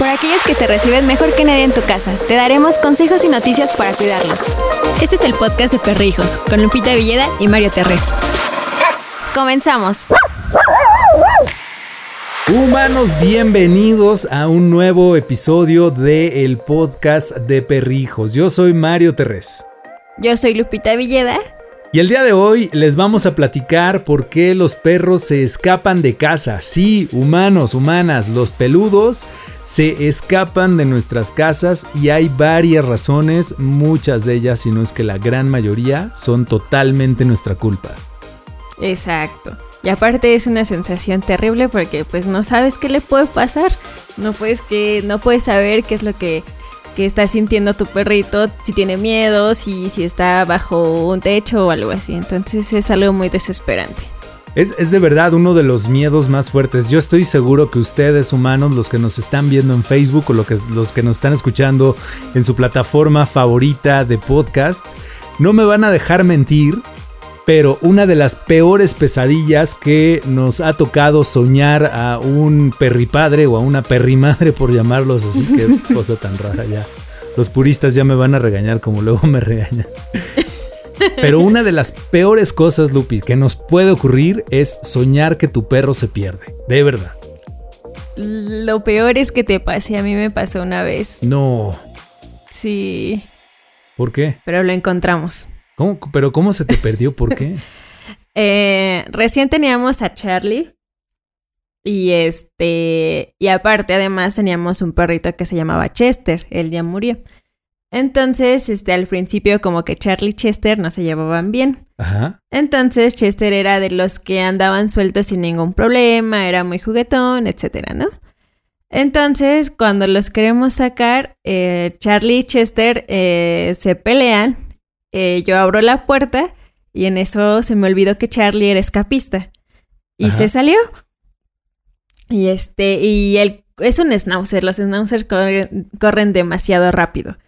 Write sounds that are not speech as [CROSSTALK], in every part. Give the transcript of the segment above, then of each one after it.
por aquellos que te reciben mejor que nadie en tu casa. Te daremos consejos y noticias para cuidarlos. Este es el podcast de Perrijos, con Lupita Villeda y Mario Terrés. Comenzamos. Humanos, bienvenidos a un nuevo episodio de el podcast de Perrijos. Yo soy Mario Terrés. Yo soy Lupita Villeda. Y el día de hoy les vamos a platicar por qué los perros se escapan de casa. Sí, humanos, humanas, los peludos se escapan de nuestras casas y hay varias razones, muchas de ellas, si no es que la gran mayoría, son totalmente nuestra culpa. Exacto. Y aparte es una sensación terrible porque pues no sabes qué le puede pasar. No puedes que no puedes saber qué es lo que que está sintiendo tu perrito, si tiene miedo, si, si está bajo un techo o algo así. Entonces es algo muy desesperante. Es, de verdad uno de los miedos más fuertes. Yo estoy seguro que ustedes, humanos, los que nos están viendo en Facebook o que, los que nos están escuchando en su plataforma favorita de podcast, no me van a dejar mentir pero una de las peores pesadillas que nos ha tocado soñar a un perripadre o a una perrimadre, por llamarlos así, qué [LAUGHS] cosa tan rara ya. Los puristas ya me van a regañar como luego me regañan. Pero una de las peores cosas, Lupi, que nos puede ocurrir es soñar que tu perro se pierde. De verdad. Lo peor es que te pase. A mí me pasó una vez. No. Sí. ¿Por qué? Pero lo encontramos. ¿Pero cómo se te perdió? ¿Por qué? [LAUGHS] Eh, recién teníamos a Charlie. Y este. Y aparte, además, teníamos un perrito que se llamaba Chester. Él ya murió. Entonces, este, al principio, como que Charlie y Chester no se llevaban bien. Ajá. Entonces, Chester era de los que andaban sueltos sin ningún problema, era muy juguetón, etcétera, ¿no? Entonces, cuando los queremos sacar, eh, Charlie y Chester eh, se pelean eh, yo abro la puerta y en eso se me olvidó que Charlie era escapista. Y se salió. Y este, y él es un schnauzer, los schnauzers corren, demasiado rápido.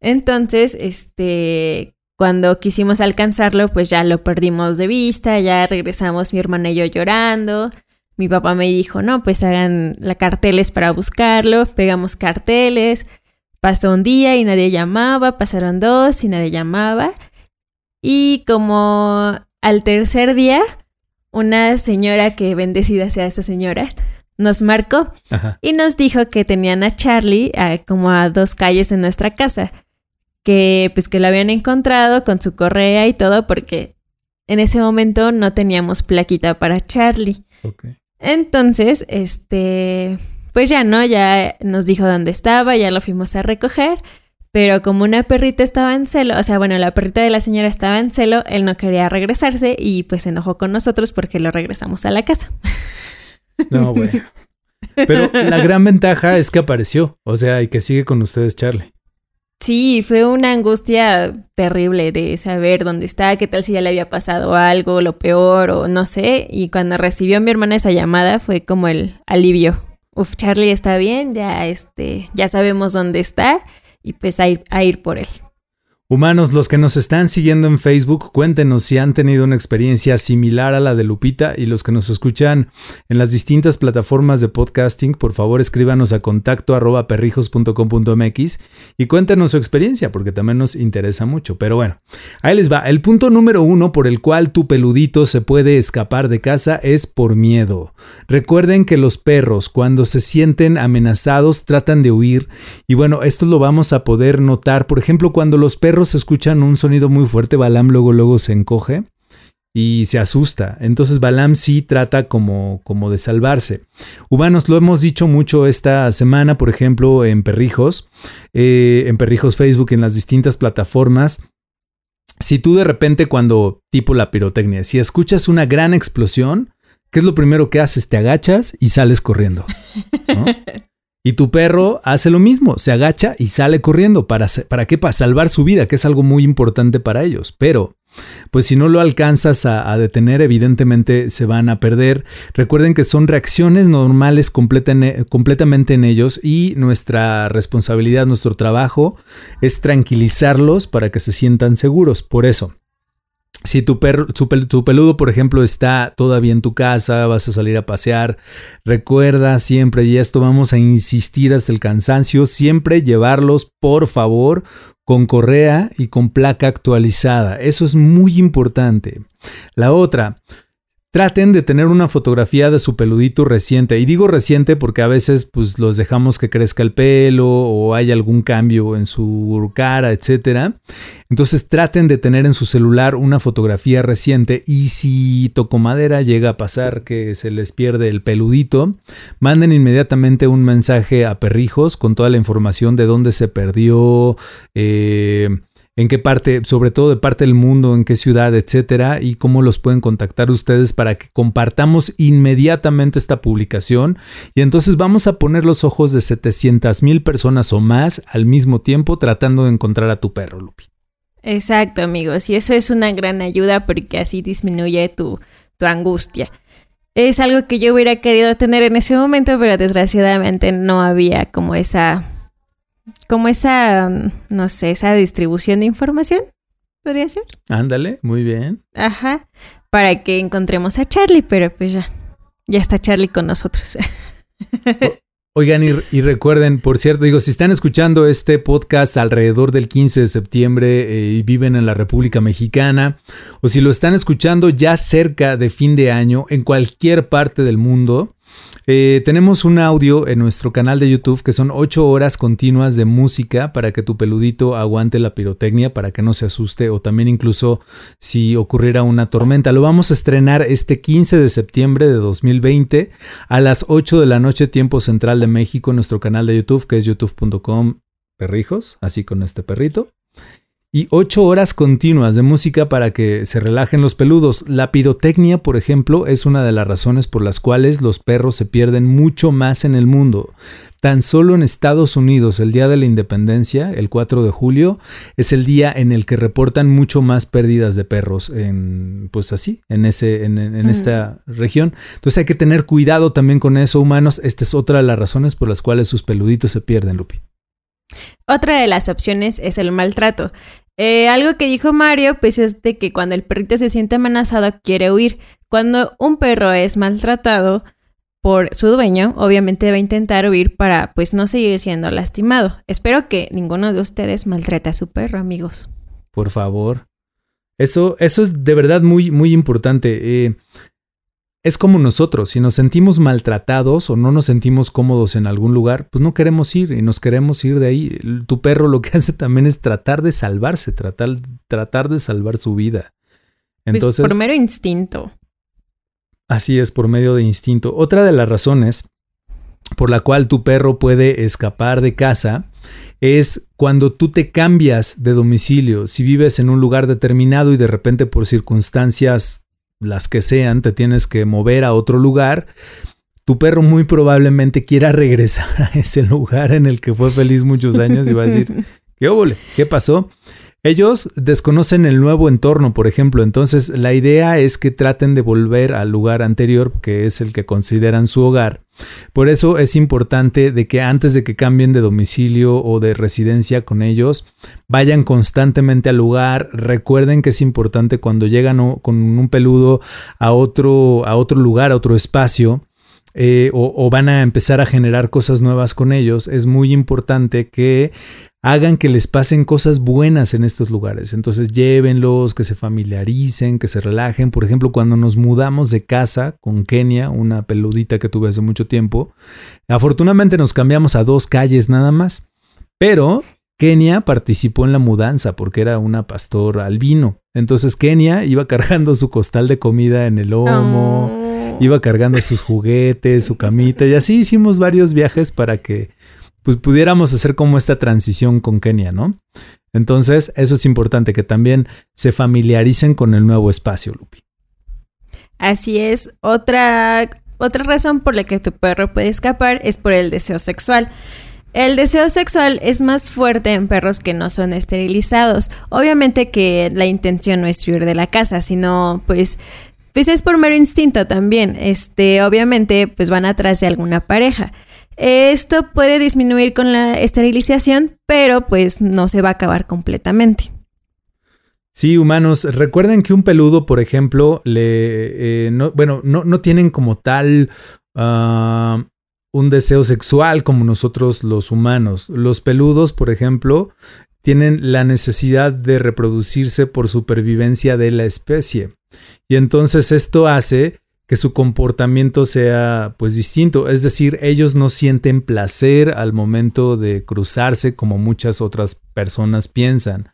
Entonces, este, cuando quisimos alcanzarlo, pues ya lo perdimos de vista, ya regresamos mi hermana y yo llorando. Mi papá me dijo, no, pues hagan la carteles para buscarlo, pegamos carteles, Pasó un día y nadie llamaba, pasaron dos y nadie llamaba. Y como al tercer día, una señora que bendecida sea esa señora, nos marcó y nos dijo que tenían a Charlie como a dos calles en nuestra casa, que pues que lo habían encontrado con su correa y todo porque en ese momento no teníamos plaquita para Charlie. Entonces, este, pues ya no, ya nos dijo dónde estaba, ya lo fuimos a recoger, pero como una perrita estaba en celo, o sea, bueno, la perrita de la señora estaba en celo, él no quería regresarse y pues se enojó con nosotros porque lo regresamos a la casa. No, [LAUGHS] güey. Pero la gran ventaja es que apareció, o sea, y que sigue con ustedes Charlie. Sí, fue una angustia terrible de saber dónde está, qué tal si ya le había pasado algo, lo peor o no sé. Y cuando recibió mi hermana esa llamada fue como el alivio uf, Charlie está bien, ya, este, ya sabemos dónde está y pues a ir, a ir por él. Humanos, los que nos están siguiendo en Facebook, cuéntenos si han tenido una experiencia similar a la de Lupita y los que nos escuchan en las distintas plataformas de podcasting, por favor escríbanos a contacto arroba perrijos.com.mx y cuéntenos su experiencia porque también nos interesa mucho. Pero bueno, ahí les va. El punto número uno por el cual tu peludito se puede escapar de casa es por miedo. Recuerden que los perros cuando se sienten amenazados tratan de huir y bueno, esto lo vamos a poder notar, por ejemplo, cuando los perros escuchan un sonido muy fuerte, Balam luego, luego se encoge y se asusta. Entonces Balam sí trata como, como de salvarse. Humanos, lo hemos dicho mucho esta semana, por ejemplo, en Perrijos, eh, en Perrijos Facebook, en las distintas plataformas. Si tú de repente cuando, tipo la pirotecnia, si escuchas una gran explosión, ¿qué es lo primero que haces? Te agachas y sales corriendo. [LAUGHS] Y tu perro hace lo mismo, se agacha y sale corriendo. ¿Para, ¿Para qué? Para salvar su vida, que es algo muy importante para ellos. Pero, pues si no lo alcanzas a, detener, evidentemente se van a perder. Recuerden que son reacciones normales completamente en ellos y nuestra responsabilidad, nuestro trabajo es tranquilizarlos para que se sientan seguros. Por eso, si tu perro, tu, peludo, por ejemplo, está todavía en tu casa, vas a salir a pasear, recuerda siempre, y esto vamos a insistir hasta el cansancio, siempre llevarlos, por favor, con correa y con placa actualizada. Eso es muy importante. La otra, Traten de tener una fotografía de su peludito reciente. Y digo reciente porque a veces pues los dejamos que crezca el pelo o hay algún cambio en su cara, etc. Entonces traten de tener en su celular una fotografía reciente y si toco madera llega a pasar que se les pierde el peludito, manden inmediatamente un mensaje a Perrijos con toda la información de dónde se perdió, eh, en qué parte, sobre todo de parte del mundo, en qué ciudad, etcétera, y cómo los pueden contactar ustedes para que compartamos inmediatamente esta publicación. Y entonces vamos a poner los ojos de 700 mil personas o más al mismo tiempo tratando de encontrar a tu perro, Lupi. Exacto, amigos, y eso es una gran ayuda porque así disminuye tu, tu angustia. Es algo que yo hubiera querido tener en ese momento, pero desgraciadamente no había como esa como esa, no sé, esa distribución de información, podría ser. Ándale, muy bien. Ajá, para que encontremos a Charlie, pero pues ya, ya está Charlie con nosotros. Oigan, y, recuerden, por cierto, digo, si están escuchando este podcast alrededor del 15 de septiembre eh, y viven en la República Mexicana, o si lo están escuchando ya cerca de fin de año en cualquier parte del mundo, eh, tenemos un audio en nuestro canal de YouTube que son 8 horas continuas de música para que tu peludito aguante la pirotecnia, para que no se asuste o también incluso si ocurriera una tormenta. Lo vamos a estrenar este 15 de septiembre de 2020 a las 8 de la noche tiempo central de México en nuestro canal de YouTube que es youtube.com perrijos, así con este perrito y ocho horas continuas de música para que se relajen los peludos. La pirotecnia, por ejemplo, es una de las razones por las cuales los perros se pierden mucho más en el mundo. Tan solo en Estados Unidos, el Día de la Independencia, el 4 de julio, es el día en el que reportan mucho más pérdidas de perros en, pues así, en, ese, en, esta región. Entonces hay que tener cuidado también con eso, humanos. Esta es otra de las razones por las cuales sus peluditos se pierden, Lupi. Otra de las opciones es el maltrato. Eh, algo que dijo Mario, pues es de que cuando el perrito se siente amenazado quiere huir. Cuando un perro es maltratado por su dueño, obviamente va a intentar huir para pues no seguir siendo lastimado. Espero que ninguno de ustedes maltrate a su perro, amigos. Por favor. Eso, eso es de verdad muy, muy importante. Eh, es como nosotros, si nos sentimos maltratados o no nos sentimos cómodos en algún lugar, pues no queremos ir y nos queremos ir de ahí. Tu perro lo que [LAUGHS] hace también es tratar de salvarse, tratar, tratar de salvar su vida. Pues, Entonces, por mero instinto. Así es, por medio de instinto. Otra de las razones por la cual tu perro puede escapar de casa es cuando tú te cambias de domicilio. Si vives en un lugar determinado y de repente por circunstancias las que sean, te tienes que mover a otro lugar, tu perro muy probablemente quiera [LAUGHS] regresar a ese lugar en el que fue feliz muchos años y va a decir, [LAUGHS] ¿qué óvole? ¿Qué pasó? Ellos desconocen el nuevo entorno, por ejemplo, entonces la idea es que traten de volver al lugar anterior, que es el que consideran su hogar. Por eso es importante de que antes de que cambien de domicilio o de residencia con ellos, vayan constantemente al lugar. Recuerden que es importante cuando llegan con un peludo a otro, a otro lugar, a otro espacio, eh, o, van a empezar a generar cosas nuevas con ellos, es muy importante que hagan que les pasen cosas buenas en estos lugares. Entonces llévenlos, que se familiaricen, que se relajen. Por ejemplo, cuando nos mudamos de casa con Kenia, una peludita que tuve hace mucho tiempo, afortunadamente nos cambiamos a dos calles nada más. Pero Kenia participó en la mudanza porque era una pastor albino. Entonces Kenia iba cargando su costal de comida en el lomo, oh. iba cargando sus juguetes, su camita y así hicimos varios viajes para que pues pudiéramos hacer como esta transición con Kenia, ¿no? Entonces, eso es importante, que también se familiaricen con el nuevo espacio, Lupi. Así es. Otra, otra razón por la que tu perro puede escapar es por el deseo sexual. El deseo sexual es más fuerte en perros que no son esterilizados. Obviamente que la intención no es huir de la casa, sino pues pues es por mero instinto también. Este, obviamente pues van atrás de alguna pareja. Esto puede disminuir con la esterilización, pero pues no se va a acabar completamente. Sí, humanos, recuerden que un peludo, por ejemplo, le, eh, no, bueno, no, no, tienen como tal uh, un deseo sexual como nosotros los humanos. Los peludos, por ejemplo, tienen la necesidad de reproducirse por supervivencia de la especie. Y entonces esto hace que su comportamiento sea pues distinto, es decir, ellos no sienten placer al momento de cruzarse como muchas otras personas piensan,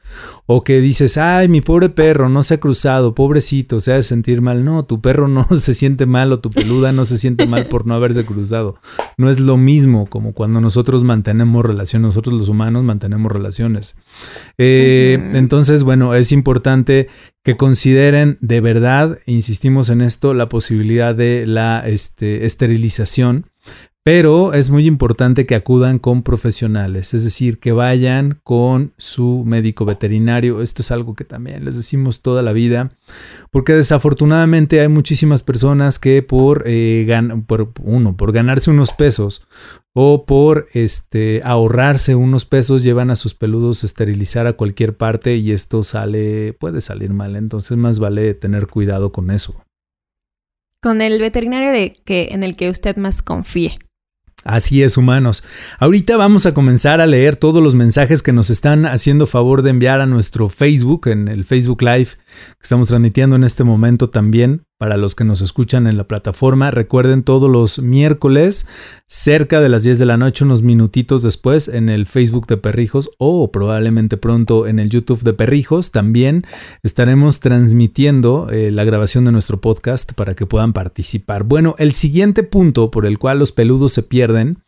o que dices, ay, mi pobre perro no se ha cruzado, pobrecito, se ha de sentir mal, no, tu perro no [LAUGHS] se siente mal o tu peluda no se siente mal por no haberse cruzado, no es lo mismo como cuando nosotros mantenemos relaciones, nosotros los humanos mantenemos relaciones. Eh, entonces, bueno, es importante que consideren de verdad, insistimos en esto, la posibilidad de la este, esterilización, pero es muy importante que acudan con profesionales, es decir, que vayan con su médico veterinario. Esto es algo que también les decimos toda la vida, porque desafortunadamente hay muchísimas personas que por, eh, por uno, por ganarse unos pesos o por este, ahorrarse unos pesos llevan a sus peludos a esterilizar a cualquier parte y esto sale, puede salir mal, entonces más vale tener cuidado con eso. Con el veterinario de que, en el que usted más confíe. Así es, humanos. Ahorita vamos a comenzar a leer todos los mensajes que nos están haciendo favor de enviar a nuestro Facebook, en el Facebook Live que estamos transmitiendo en este momento también. Para los que nos escuchan en la plataforma, recuerden todos los miércoles, cerca de las 10 de la noche, unos minutitos después, en el Facebook de Perrijos o probablemente pronto en el YouTube de Perrijos, también estaremos transmitiendo eh, la grabación de nuestro podcast para que puedan participar. Bueno, el siguiente punto por el cual los peludos se pierden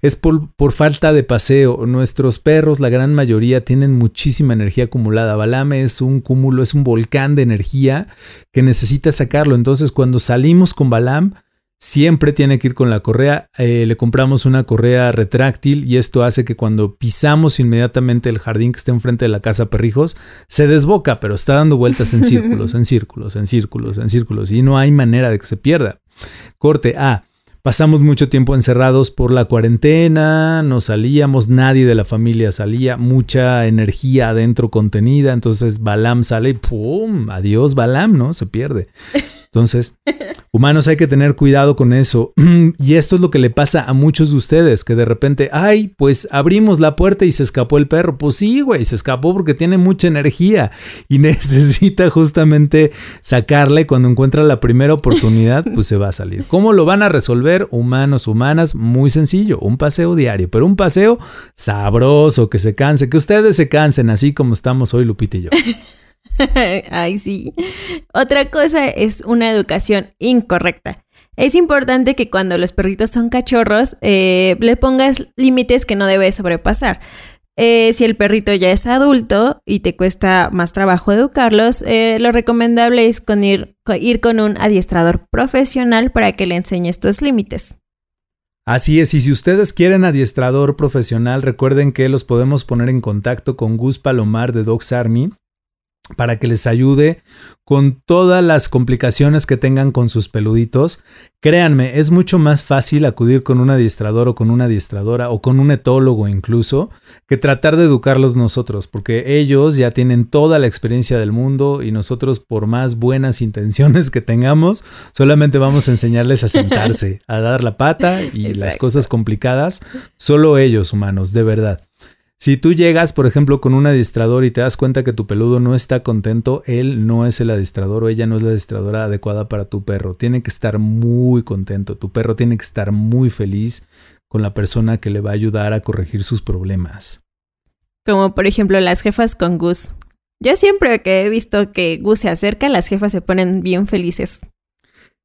es por, por falta de paseo. Nuestros perros, la gran mayoría, tienen muchísima energía acumulada. Balame es un cúmulo, es un volcán de energía que necesita sacarlo. Entonces, cuando salimos con Balam, siempre tiene que ir con la correa. Eh, le compramos una correa retráctil y esto hace que cuando pisamos inmediatamente el jardín que está enfrente de la casa Perrijos, se desboca, pero está dando vueltas en [LAUGHS] círculos, en círculos, en círculos, en círculos y no hay manera de que se pierda. Corte A. Pasamos mucho tiempo encerrados por la cuarentena, no salíamos, nadie de la familia salía, mucha energía adentro contenida, entonces Balam sale y ¡pum! Adiós Balam, ¿no? Se pierde. [LAUGHS] Entonces, humanos hay que tener cuidado con eso. [CLEARS THROAT] Y esto es lo que le pasa a muchos de ustedes, que de repente, ay, pues abrimos la puerta y se escapó el perro. Pues sí, güey, se escapó porque tiene mucha energía y [LAUGHS] necesita justamente sacarle cuando encuentra la primera oportunidad, [LAUGHS] pues se va a salir. ¿Cómo lo van a resolver humanos, humanas? Muy sencillo, un paseo diario, pero un paseo sabroso, que se canse, que ustedes se cansen, así como estamos hoy Lupita y yo. [LAUGHS] [LAUGHS] Ay, sí. Otra cosa es una educación incorrecta. Es importante que cuando los perritos son cachorros, eh, le pongas límites que no debes sobrepasar. Eh, si el perrito ya es adulto y te cuesta más trabajo educarlos, eh, lo recomendable es con ir, ir con un adiestrador profesional para que le enseñe estos límites. Así es, y si ustedes quieren adiestrador profesional, recuerden que los podemos poner en contacto con Gus Palomar de Dogs Army para que les ayude con todas las complicaciones que tengan con sus peluditos. Créanme, es mucho más fácil acudir con un adiestrador o con una adiestradora o con un etólogo incluso que tratar de educarlos nosotros, porque ellos ya tienen toda la experiencia del mundo y nosotros por más buenas intenciones que tengamos, solamente vamos a enseñarles a sentarse, a dar la pata y las cosas complicadas, solo ellos humanos, de verdad. Si tú llegas, por ejemplo, con un adiestrador y te das cuenta que tu peludo no está contento, él no es el adiestrador o ella no es la adiestradora adecuada para tu perro. Tiene que estar muy contento. Tu perro tiene que estar muy feliz con la persona que le va a ayudar a corregir sus problemas. Como por ejemplo las jefas con Gus. Yo siempre que he visto que Gus se acerca, las jefas se ponen bien felices.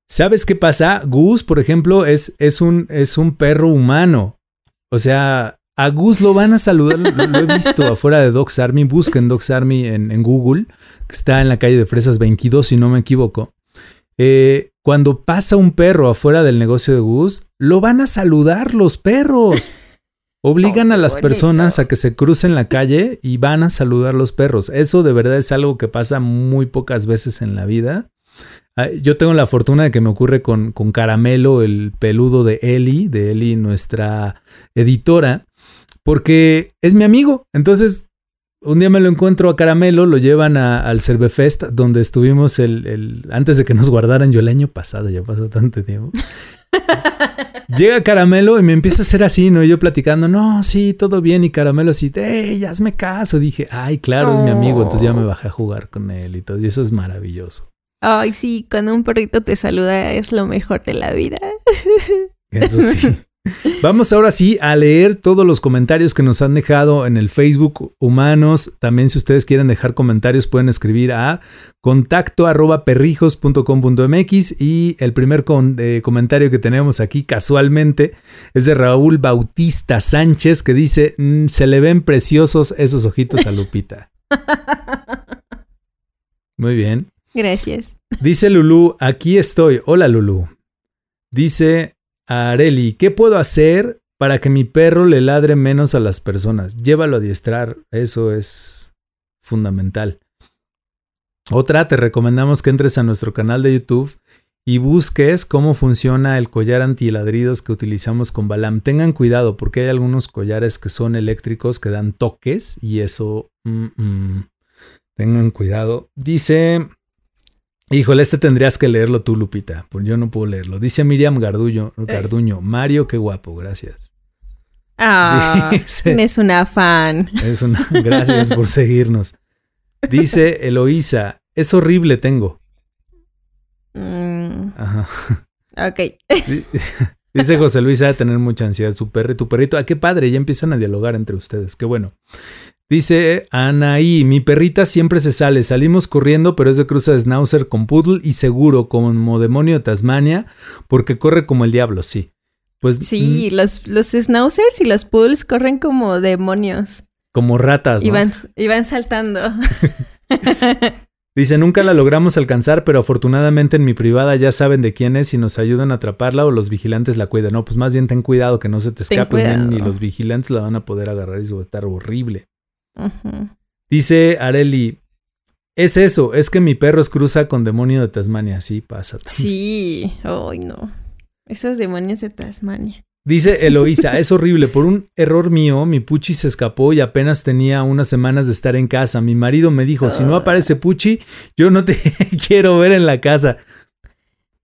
¿Sabes qué pasa? Gus, por ejemplo, es, es, un, es un perro humano. O sea, a Gus lo van a saludar, lo, he visto afuera de Docs Army. Busquen Docs Army en, Google, que está en la calle de Fresas 22, si no me equivoco. Eh, cuando pasa un perro afuera del negocio de Gus, lo van a saludar los perros. Obligan a las personas a que se crucen la calle y van a saludar los perros. Eso de verdad es algo que pasa muy pocas veces en la vida. Ah, yo tengo la fortuna de que me ocurre con, con Caramelo, el peludo de Eli, de Eli, nuestra editora, porque es mi amigo. Entonces, un día me lo encuentro a Caramelo, lo llevan al Cervefest, donde estuvimos el, el, antes de que nos guardaran yo el año pasado, ya pasó tanto tiempo. [LAUGHS] Llega Caramelo y me empieza a hacer así, ¿no? Y yo platicando, no, sí, todo bien. Y Caramelo así, ¡ey, hazme caso! Dije, ay, claro, es mi amigo. Entonces ya me bajé a jugar con él y todo. Y eso es maravilloso. Ay, sí, cuando un perrito te saluda es lo mejor de la vida. Eso sí. [LAUGHS] Vamos ahora sí a leer todos los comentarios que nos han dejado en el Facebook Humanos. También si ustedes quieren dejar comentarios pueden escribir a contacto arroba perrijos.com.mx y el primer eh, comentario que tenemos aquí casualmente es de Raúl Bautista Sánchez que dice mm, se le ven preciosos esos ojitos a Lupita. [LAUGHS] Muy bien. Gracias. Dice Lulú, aquí estoy. Hola Lulú. Dice Areli, ¿qué puedo hacer para que mi perro le ladre menos a las personas? Llévalo a adiestrar, eso es fundamental. Otra, te recomendamos que entres a nuestro canal de YouTube y busques cómo funciona el collar antiladridos que utilizamos con Balam. Tengan cuidado porque hay algunos collares que son eléctricos que dan toques y eso... Mm, mm, tengan cuidado. Dice Híjole, este tendrías que leerlo tú, Lupita, porque yo no puedo leerlo. Dice Miriam Garduño, eh. Garduño, Mario, qué guapo, gracias. Ah, [LAUGHS] es una fan. Es una, gracias por seguirnos. Dice Eloísa, es horrible tengo. Mm. Ajá. Ok. [LAUGHS] Dice José Luis, ha de tener mucha ansiedad su perro y tu perrito. Ah, qué padre, ya empiezan a dialogar entre ustedes, qué bueno. Dice Anaí, mi perrita siempre se sale, salimos corriendo, pero es de cruza de Schnauzer con Poodle y seguro como demonio de Tasmania, porque corre como el diablo, sí. Pues, sí, mm, los, los Schnauzers y los Poodles corren como demonios. Como ratas, ¿no? Y van, saltando. [LAUGHS] Dice, nunca la logramos alcanzar, pero afortunadamente en mi privada ya saben de quién es y nos ayudan a atraparla o los vigilantes la cuidan. No, pues más bien ten cuidado que no se te escape ni los vigilantes la van a poder agarrar y eso va a estar horrible. Dice Areli, es eso, es que mi perro es cruza con demonio de Tasmania. Sí, pasa. Sí, ay no. Esos demonios de Tasmania. Dice Eloísa, [LAUGHS] es horrible. Por un error mío, mi Puchi se escapó y apenas tenía unas semanas de estar en casa. Mi marido me dijo, si no aparece Puchi, yo no te [LAUGHS] quiero ver en la casa.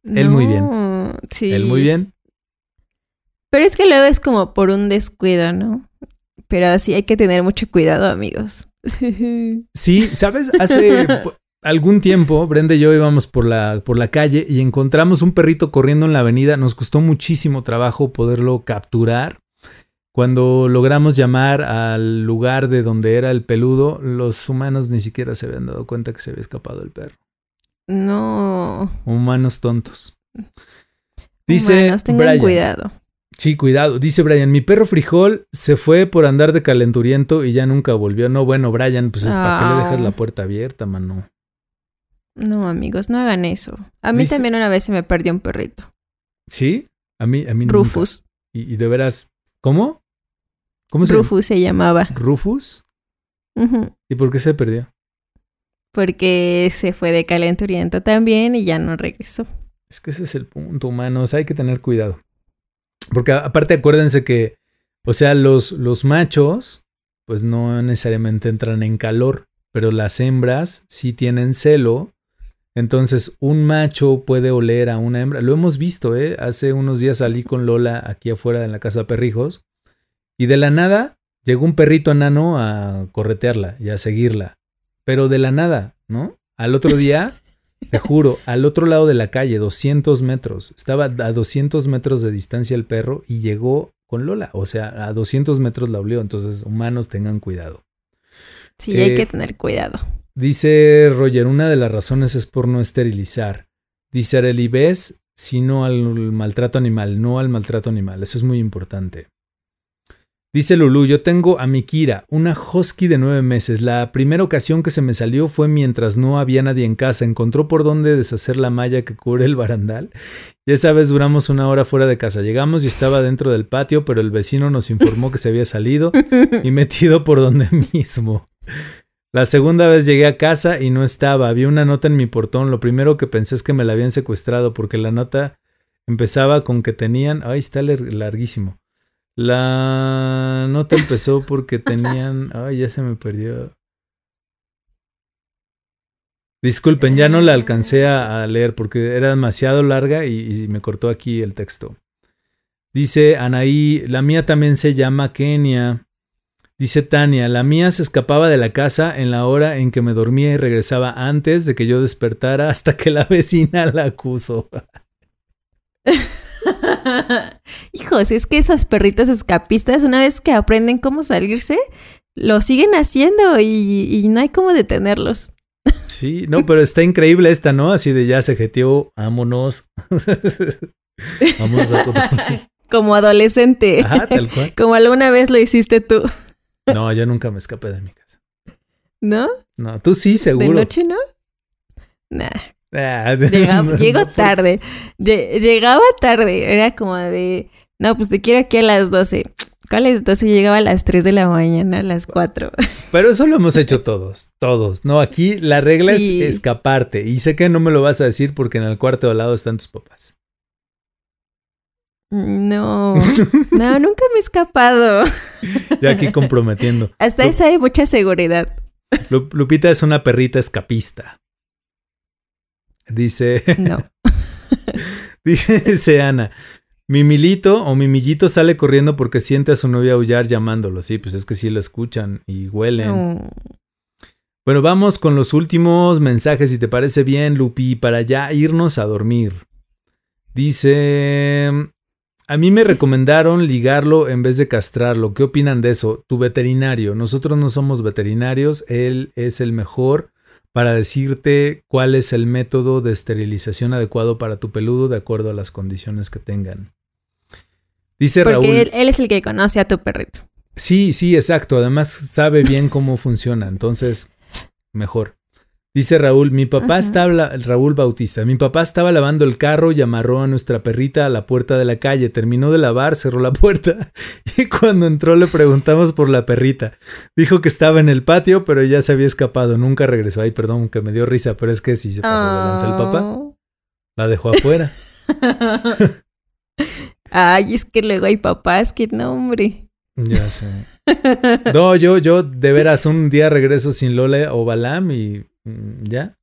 Él muy bien. Sí. Él muy bien. Pero es que luego es como por un descuido, ¿no? Pero así hay que tener mucho cuidado, amigos. [LAUGHS] Sí, ¿sabes? Hace [LAUGHS] algún tiempo, Brenda y yo íbamos por la, por la calle y encontramos un perrito corriendo en la avenida. Nos costó muchísimo trabajo poderlo capturar. Cuando logramos llamar al lugar de donde era el peludo, los humanos ni siquiera se habían dado cuenta que se había escapado el perro. No. Humanos tontos. Dice Humanos, tengan cuidado. Sí, cuidado. Dice Brian, mi perro frijol se fue por andar de calenturiento y ya nunca volvió. No, bueno, Brian, pues es para qué le dejas la puerta abierta, mano. No, amigos, no hagan eso. A mí también una vez se me perdió un perrito. ¿Sí? A mí, a mí Rufus. Y, de veras, ¿cómo? ¿Cómo se Rufus se llamaba. ¿Rufus? ¿Y por qué se perdió? Porque se fue de calenturiento también y ya no regresó. Es que ese es el punto, humanos. Hay que tener cuidado. Porque aparte acuérdense que, o sea, los, los machos, pues no necesariamente entran en calor, pero las hembras sí tienen celo. Entonces, un macho puede oler a una hembra. Lo hemos visto, ¿eh? Hace unos días salí con Lola aquí afuera de la casa perrijos. Y de la nada llegó un perrito enano a corretearla y a seguirla. Pero de la nada, ¿no? Al otro día [LAUGHS] te juro, al otro lado de la calle, 200 metros. Estaba a 200 metros de distancia el perro y llegó con Lola. O sea, a 200 metros la olió. Entonces, humanos, tengan cuidado. Sí, hay que eh, tener cuidado. Dice Roger, una de las razones es por no esterilizar. Dice Areli, ¿ves? Sino al maltrato animal, no al maltrato animal. Eso es muy importante. Dice Lulu, yo tengo a mi Kira, una husky de nueve meses. La primera ocasión que se me salió fue mientras no había nadie en casa. Encontró por dónde deshacer la malla que cubre el barandal. Y esa vez duramos una hora fuera de casa. Llegamos y estaba dentro del patio, pero el vecino nos informó que se había salido [LAUGHS] y metido por donde mismo. La segunda vez llegué a casa y no estaba. Había una nota en mi portón. Lo primero que pensé es que me la habían secuestrado porque la nota empezaba con que tenían... Ay, está larguísimo. La nota empezó porque tenían. [LAUGHS] Ay, ya se me perdió. Disculpen, ya no la alcancé a, leer porque era demasiado larga y, me cortó aquí el texto. Dice Anaí, la mía también se llama Kenia. Dice Tania, la mía se escapaba de la casa en la hora en que me dormía y regresaba antes de que yo despertara hasta que la vecina la acusó. [LAUGHS] Hijos, es que esos perritos escapistas, una vez que aprenden cómo salirse, lo siguen haciendo y, no hay cómo detenerlos. Sí, no, pero está increíble esta, ¿no? Así de ya se jetió, vámonos. [LAUGHS] vámonos a Como adolescente. Ajá, tal cual. Como alguna vez lo hiciste tú. No, yo nunca me escapé de mi casa. ¿No? No, tú sí, seguro. ¿De noche no? Nah. Ah, [LAUGHS] llego tarde. Llegaba tarde. Era como de. No, pues te quiero aquí a las 12. ¿Cuáles 12? Llegaba a las 3 de la mañana, a las 4. [LAUGHS] Pero eso lo hemos hecho todos, todos. No, aquí la regla es escaparte. Y sé que no me lo vas a decir porque en el cuarto de al lado están tus papás. No, [LAUGHS] no, nunca me he escapado. [LAUGHS] Yo aquí comprometiendo. Hasta esa hay mucha seguridad. Lupita es una perrita escapista. Dice. No. dice Ana. Mimilito o Mimillito sale corriendo porque siente a su novia aullar llamándolo. Sí, pues es que sí lo escuchan y huelen. Bueno, vamos con los últimos mensajes, si te parece bien, Lupi, para ya irnos a dormir. Dice, a mí me recomendaron ligarlo en vez de castrarlo. ¿Qué opinan de eso? Tu veterinario. Nosotros no somos veterinarios, él es el mejor para decirte cuál es el método de esterilización adecuado para tu peludo de acuerdo a las condiciones que tengan. Dice Porque Raúl. Él, él es el que conoce a tu perrito. Sí, sí, exacto. Además sabe bien cómo funciona. Entonces, mejor. Dice Raúl, mi papá estaba, Raúl Bautista, mi papá estaba lavando el carro y amarró a nuestra perrita a la puerta de la calle. Terminó de lavar, cerró la puerta [LAUGHS] y cuando entró le preguntamos por la perrita. Dijo que estaba en el patio, pero ya se había escapado, nunca regresó. Ay, perdón, que me dio risa, pero es que si se pasó de lanza el papá, oh. la dejó afuera. [LAUGHS] Ay, es que luego hay papás que no, hombre. Ya sé. No, yo, yo de veras un día regreso sin Lola o Balam y Mm, ya.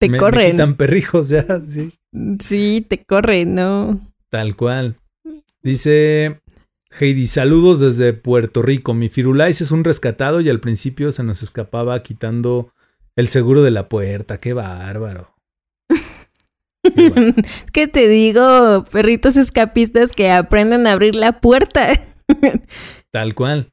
Te corren. Me quitan perrijos, ya, sí. Sí, te corren, ¿no? Tal cual. Dice Heidi, saludos desde Puerto Rico. Mi Firulais es un rescatado y al principio se nos escapaba quitando el seguro de la puerta. Qué bárbaro. [LAUGHS] ¿Qué te digo? Perritos escapistas que aprenden a abrir la puerta. [LAUGHS] Tal cual.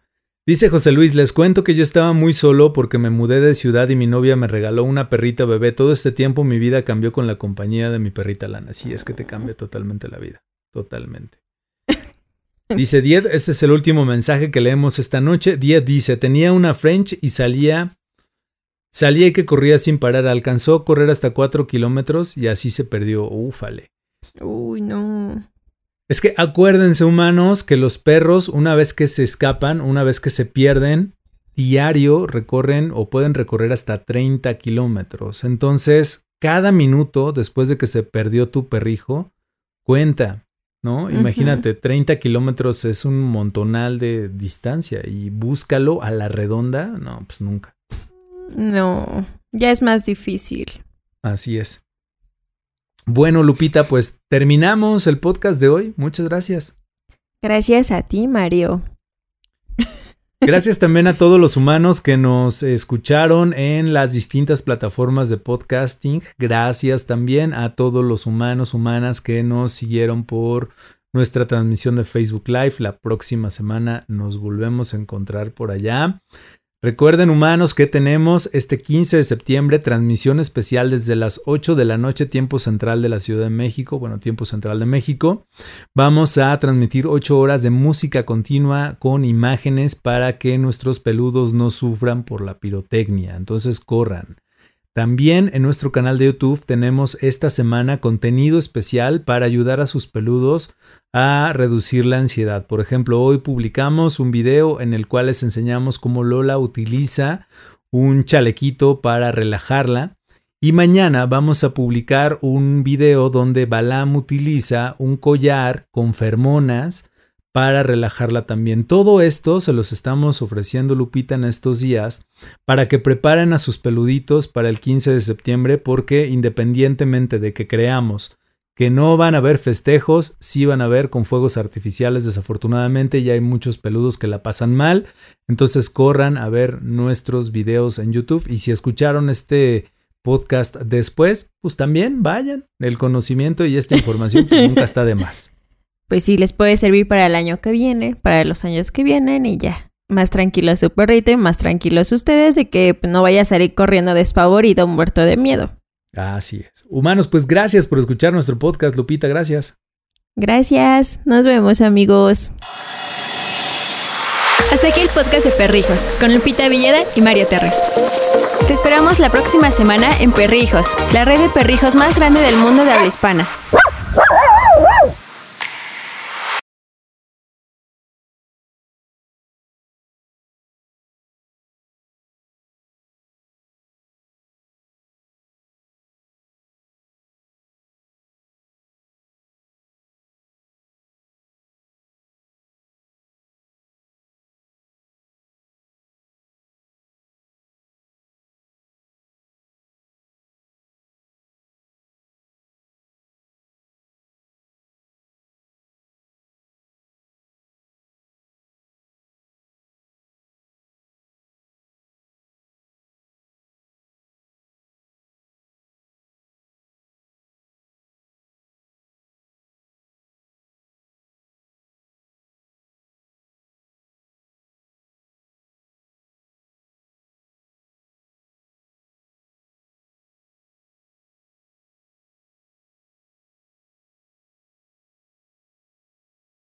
Dice José Luis, les cuento que yo estaba muy solo porque me mudé de ciudad y mi novia me regaló una perrita bebé. Todo este tiempo mi vida cambió con la compañía de mi perrita Lana. Sí, es que te cambia totalmente la vida. Totalmente. [LAUGHS] Dice Diez, este es el último mensaje que leemos esta noche. Diez dice, tenía una French y salía, salía y que corría sin parar. Alcanzó a correr hasta cuatro kilómetros y así se perdió. Ufale. Uy, no. Es que acuérdense, humanos, que los perros, una vez que se escapan, una vez que se pierden, diario recorren o pueden recorrer hasta 30 kilómetros. Entonces, cada minuto después de que se perdió tu perrijo, cuenta, ¿no? Imagínate, 30 kilómetros es un montonal de distancia y búscalo a la redonda, no, pues nunca. No, ya es más difícil. Así es. Bueno, Lupita, pues terminamos el podcast de hoy. Muchas gracias. Gracias a ti, Mario. Gracias también a todos los humanos que nos escucharon en las distintas plataformas de podcasting. Gracias también a todos los humanos, humanas que nos siguieron por nuestra transmisión de Facebook Live. La próxima semana nos volvemos a encontrar por allá. Recuerden humanos que tenemos este 15 de septiembre transmisión especial desde las 8 de la noche tiempo central de la Ciudad de México, bueno, tiempo central de México. Vamos a transmitir 8 horas de música continua con imágenes para que nuestros peludos no sufran por la pirotecnia. Entonces corran. También en nuestro canal de YouTube tenemos esta semana contenido especial para ayudar a sus peludos a reducir la ansiedad. Por ejemplo, hoy publicamos un video en el cual les enseñamos cómo Lola utiliza un chalequito para relajarla. Y mañana vamos a publicar un video donde Balam utiliza un collar con fermonas para relajarla también. Todo esto se los estamos ofreciendo Lupita en estos días para que preparen a sus peluditos para el 15 de septiembre porque independientemente de que creamos que no van a haber festejos, sí van a haber con fuegos artificiales desafortunadamente ya hay muchos peludos que la pasan mal, entonces corran a ver nuestros videos en YouTube y si escucharon este podcast después, pues también vayan, el conocimiento y esta información pues, nunca está de más. [LAUGHS] Pues sí, les puede servir para el año que viene, para los años que vienen y ya. Más tranquilo su perrito y más tranquilos ustedes de que no vaya a salir corriendo despavorido, muerto de miedo. Así es. Humanos, pues gracias por escuchar nuestro podcast, Lupita, gracias. Gracias, nos vemos amigos. Hasta aquí el podcast de Perrijos, con Lupita Villeda y Mario Terres. Te esperamos la próxima semana en Perrijos, la red de perrijos más grande del mundo de habla hispana.